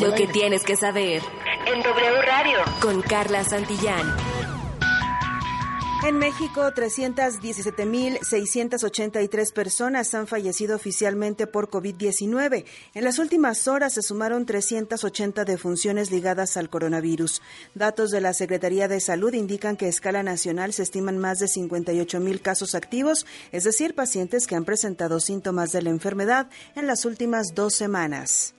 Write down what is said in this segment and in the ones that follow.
Lo que tienes que saber en W Radio con Carla Santillán. En México, 317.683 personas han fallecido oficialmente por COVID-19. En las últimas horas se sumaron 380 defunciones ligadas al coronavirus. Datos de la Secretaría de Salud indican que a escala nacional se estiman más de 58.000 casos activos, es decir, pacientes que han presentado síntomas de la enfermedad en las últimas dos semanas.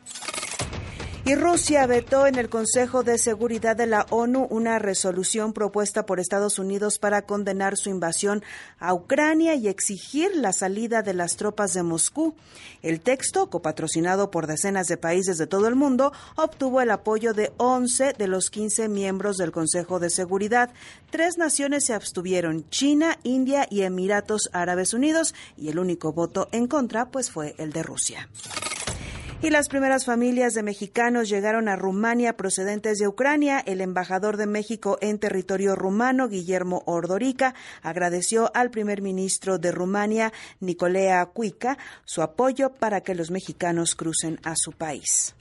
Y Rusia vetó en el Consejo de Seguridad de la ONU una resolución propuesta por Estados Unidos para condenar su invasión a Ucrania y exigir la salida de las tropas de Moscú. El texto, copatrocinado por decenas de países de todo el mundo, obtuvo el apoyo de 11 de los 15 miembros del Consejo de Seguridad. Tres naciones se abstuvieron, China, India y Emiratos Árabes Unidos, y el único voto en contra pues fue el de Rusia. Y las primeras familias de mexicanos llegaron a Rumania procedentes de Ucrania. El embajador de México en territorio rumano, Guillermo Ordorica, agradeció al primer ministro de Rumania, Nicolea Cuica, su apoyo para que los mexicanos crucen a su país.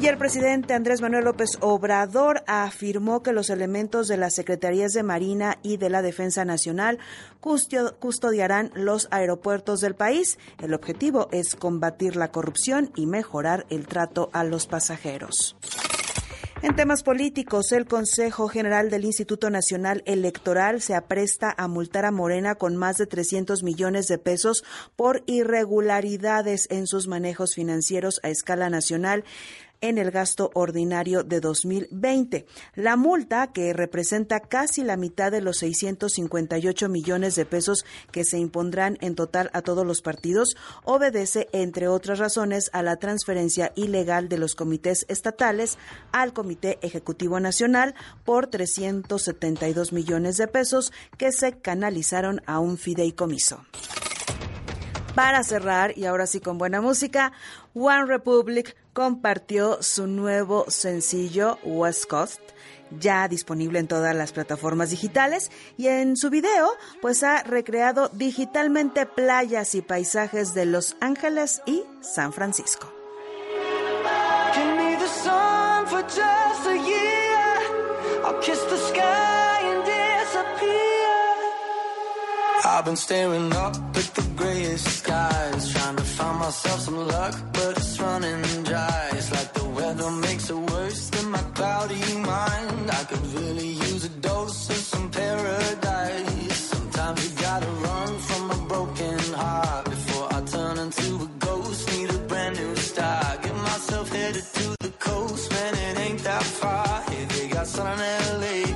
Y el presidente Andrés Manuel López Obrador afirmó que los elementos de las Secretarías de Marina y de la Defensa Nacional custodiarán los aeropuertos del país. El objetivo es combatir la corrupción y mejorar el trato a los pasajeros. En temas políticos, el Consejo General del Instituto Nacional Electoral se apresta a multar a Morena con más de 300 millones de pesos por irregularidades en sus manejos financieros a escala nacional en el gasto ordinario de 2020. La multa, que representa casi la mitad de los 658 millones de pesos que se impondrán en total a todos los partidos, obedece, entre otras razones, a la transferencia ilegal de los comités estatales al Comité Ejecutivo Nacional por 372 millones de pesos que se canalizaron a un fideicomiso. Para cerrar, y ahora sí con buena música, One Republic compartió su nuevo sencillo West Coast ya disponible en todas las plataformas digitales. Y en su video pues ha recreado digitalmente playas y paisajes de Los Ángeles y San Francisco. I've been staring up at the grayest skies, trying to find myself some luck, but running dry. It's like the weather makes it worse than my cloudy mind. I could really use a dose of some paradise. Sometimes you gotta run from a broken heart before I turn into a ghost. Need a brand new start. Get myself headed to the coast, man, it ain't that far. Hey, they got sun in LA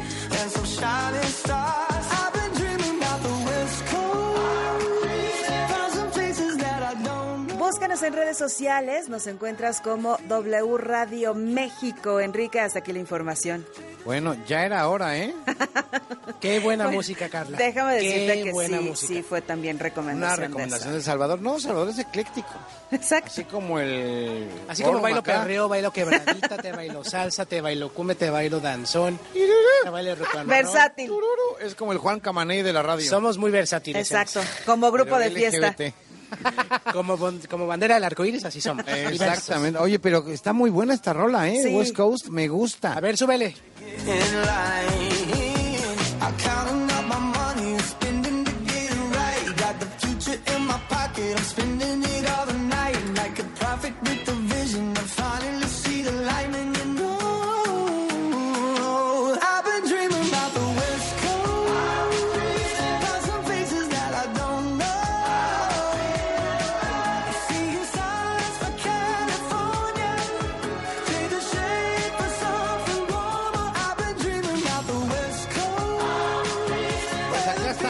en redes sociales, nos encuentras como W Radio México. Enrique, hasta aquí la información. Bueno, ya era hora, ¿eh? Qué buena música, Carla. Déjame decirte Qué que buena sí, música. sí fue también recomendación. Una recomendación de de Salvador. No, Salvador es ecléctico. Exacto. Así como el. Así como bailo Macá. perreo, bailo quebradita, te bailo salsa, te bailo cume, te bailo danzón, te bailo. Versátil. Es como el Juan Camaney de la radio. Somos muy versátiles. Exacto. Como grupo de fiesta. LGBT. Como, como bandera del arco iris, así somos. Exactamente. Oye, pero está muy buena esta rola, ¿eh? Sí. West Coast, me gusta. A ver, súbele.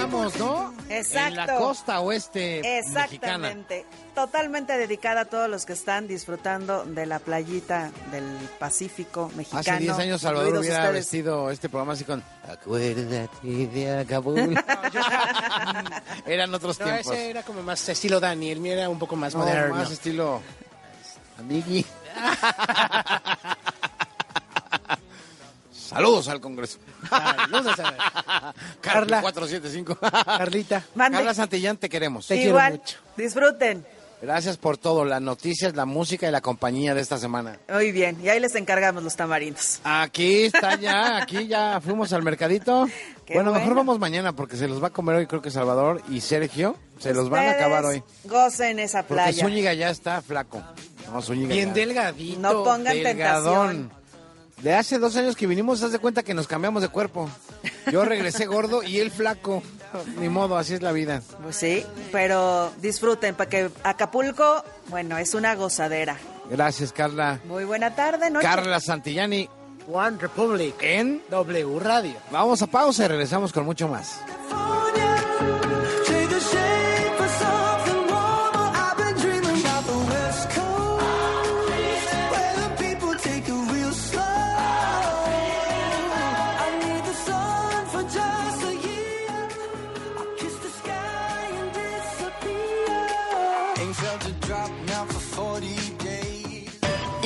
Estamos, ¿no? Exacto. En la costa oeste mexicana. Exactamente. Totalmente dedicada a todos los que están disfrutando de la playita del Pacífico mexicano. Hace 10 años Salvador hubiera ustedes. vestido este programa así con Acuérdate de Kabul. Eran otros No, tiempos. ese era como más estilo Dani, el mío era un poco más No, moderno. más estilo amigui. Saludos al Congreso. Saludos a- Carla Carla. 475. Carlita. Mande. Carla Santillán, te queremos. Te quiero Igual, mucho. disfruten. Gracias por todo, las noticias, la música y la compañía de esta semana. Muy bien, y ahí les encargamos los tamarindos. Aquí está ya, aquí ya fuimos al mercadito. Qué bueno, mejor vamos mañana porque se los va a comer hoy, creo que Salvador y Sergio. Se los van a acabar hoy. Gocen esa Porque playa. Zúñiga ya está flaco. No, Zúñiga Bien ya- delgadito. No pongan delgadón. tentación. De hace dos años que vinimos, haz de cuenta que nos cambiamos de cuerpo. Yo regresé gordo y él flaco. Ni modo, así es la vida. Pues sí, pero disfruten, porque Acapulco, bueno, es una gozadera. Gracias, Carla. Muy buena tarde, noche. Carla Santillani One Republic. en... W Radio. Vamos a pausa y regresamos con mucho más.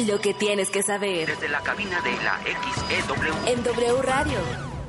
Lo que tienes que saber Desde la cabina de la XEW. en W Radio.